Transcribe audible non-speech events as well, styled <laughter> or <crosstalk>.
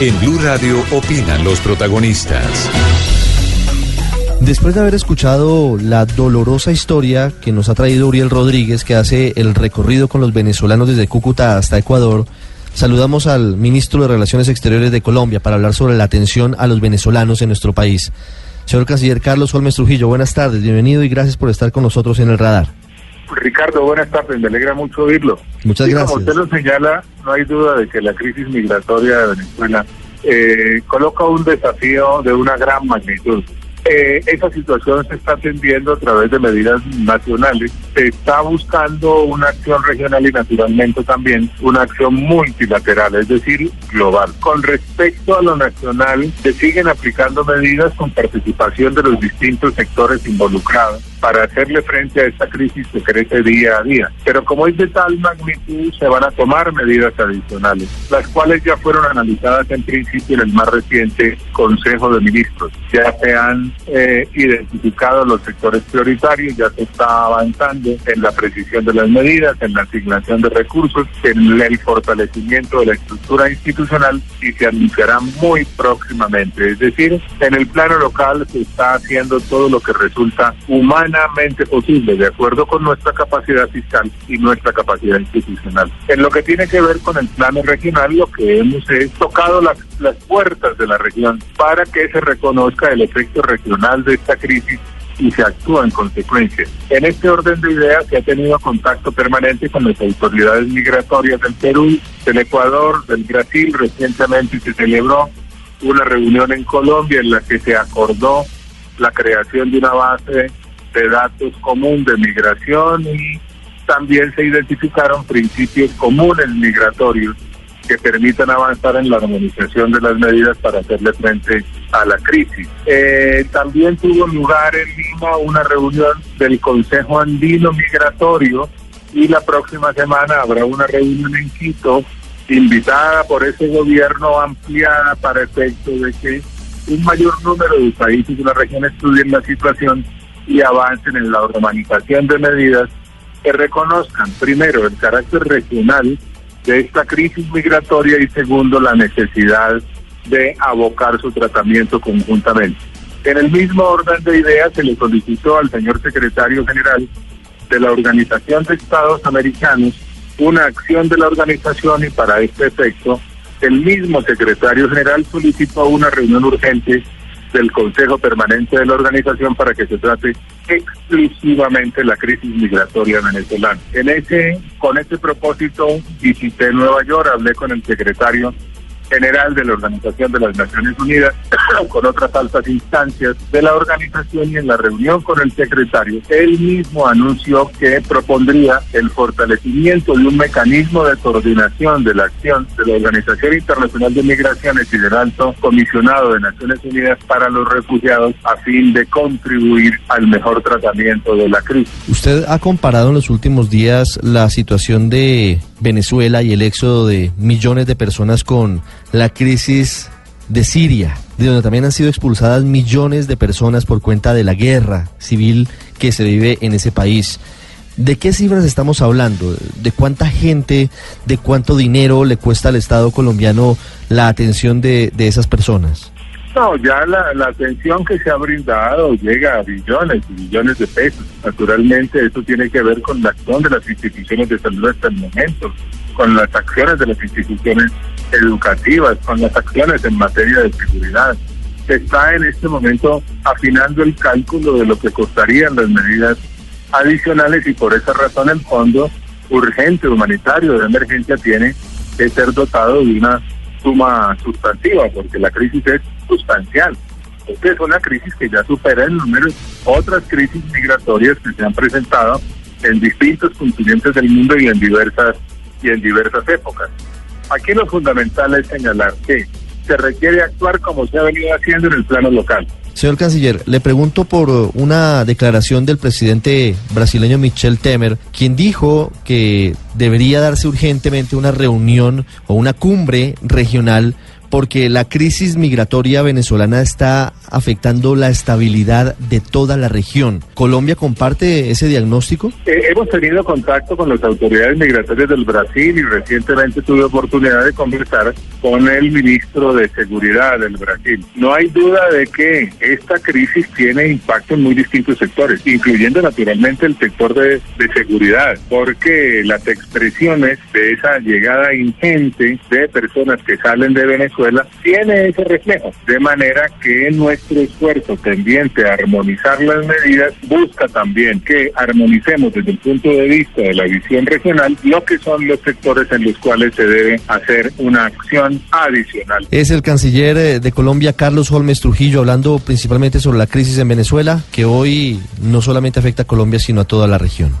En Blue Radio opinan los protagonistas. Después de haber escuchado la dolorosa historia que nos ha traído Uriel Rodríguez, que hace el recorrido con los venezolanos desde Cúcuta hasta Ecuador, saludamos al ministro de Relaciones Exteriores de Colombia para hablar sobre la atención a los venezolanos en nuestro país. Señor Canciller Carlos Holmes Trujillo, buenas tardes, bienvenido y gracias por estar con nosotros en el radar. Ricardo, buenas tardes, me alegra mucho oírlo. Muchas gracias. Como usted lo señala, no hay duda de que la crisis migratoria de Venezuela eh, coloca un desafío de una gran magnitud. Eh, esa situación se está atendiendo a través de medidas nacionales. Se está buscando una acción regional y naturalmente también una acción multilateral, es decir, global. Con respecto a lo nacional, se siguen aplicando medidas con participación de los distintos sectores involucrados para hacerle frente a esta crisis que crece día a día. Pero como es de tal magnitud, se van a tomar medidas adicionales, las cuales ya fueron analizadas en principio en el más reciente Consejo de Ministros. Ya se han eh, identificado los sectores prioritarios, ya se está avanzando en la precisión de las medidas, en la asignación de recursos, en el fortalecimiento de la estructura institucional y se anunciará muy próximamente. Es decir, en el plano local se está haciendo todo lo que resulta humano posible, de acuerdo con nuestra capacidad fiscal y nuestra capacidad institucional. En lo que tiene que ver con el plano regional, lo que hemos es tocado las, las puertas de la región para que se reconozca el efecto regional de esta crisis y se actúa en consecuencia. En este orden de ideas se ha tenido contacto permanente con las autoridades migratorias del Perú, del Ecuador, del Brasil. Recientemente se celebró una reunión en Colombia en la que se acordó la creación de una base de datos común de migración y también se identificaron principios comunes migratorios que permitan avanzar en la armonización de las medidas para hacerle frente a la crisis. Eh, también tuvo lugar en Lima una reunión del Consejo Andino Migratorio y la próxima semana habrá una reunión en Quito invitada por ese gobierno ampliada para efecto de que un mayor número de países de la región estudien la situación y avancen en la organización de medidas que reconozcan, primero, el carácter regional de esta crisis migratoria y segundo, la necesidad de abocar su tratamiento conjuntamente. En el mismo orden de ideas se le solicitó al señor secretario general de la Organización de Estados Americanos una acción de la organización y para este efecto el mismo secretario general solicitó una reunión urgente del Consejo Permanente de la organización para que se trate exclusivamente la crisis migratoria venezolana. En ese, con ese propósito visité Nueva York, hablé con el secretario general de la Organización de las Naciones Unidas, <coughs> con otras altas instancias de la organización y en la reunión con el secretario, él mismo anunció que propondría el fortalecimiento de un mecanismo de coordinación de la acción de la Organización Internacional de Migraciones y del Alto Comisionado de Naciones Unidas para los Refugiados a fin de contribuir al mejor tratamiento de la crisis. Usted ha comparado en los últimos días la situación de Venezuela y el éxodo de millones de personas con la crisis de Siria, de donde también han sido expulsadas millones de personas por cuenta de la guerra civil que se vive en ese país. ¿De qué cifras estamos hablando? ¿De cuánta gente, de cuánto dinero le cuesta al Estado colombiano la atención de, de esas personas? No, ya la, la, atención que se ha brindado llega a billones y billones de pesos. Naturalmente, eso tiene que ver con la acción de las instituciones de salud hasta el momento, con las acciones de las instituciones educativas, con las acciones en materia de seguridad. Se está en este momento afinando el cálculo de lo que costarían las medidas adicionales y por esa razón el fondo urgente humanitario de emergencia tiene que ser dotado de una suma sustantiva, porque la crisis es sustancial. Esta es una crisis que ya supera en número otras crisis migratorias que se han presentado en distintos continentes del mundo y en diversas y en diversas épocas. Aquí lo fundamental es señalar que se requiere actuar como se ha venido haciendo en el plano local. Señor canciller, le pregunto por una declaración del presidente brasileño Michel Temer, quien dijo que debería darse urgentemente una reunión o una cumbre regional porque la crisis migratoria venezolana está afectando la estabilidad de toda la región. ¿Colombia comparte ese diagnóstico? Eh, hemos tenido contacto con las autoridades migratorias del Brasil y recientemente tuve oportunidad de conversar con el ministro de Seguridad del Brasil. No hay duda de que esta crisis tiene impacto en muy distintos sectores, incluyendo naturalmente el sector de, de seguridad, porque las expresiones de esa llegada ingente de personas que salen de Venezuela tiene ese reflejo, de manera que nuestro esfuerzo tendiente a armonizar las medidas busca también que armonicemos desde el punto de vista de la visión regional lo que son los sectores en los cuales se debe hacer una acción adicional. Es el canciller eh, de Colombia, Carlos Holmes Trujillo, hablando principalmente sobre la crisis en Venezuela, que hoy no solamente afecta a Colombia, sino a toda la región.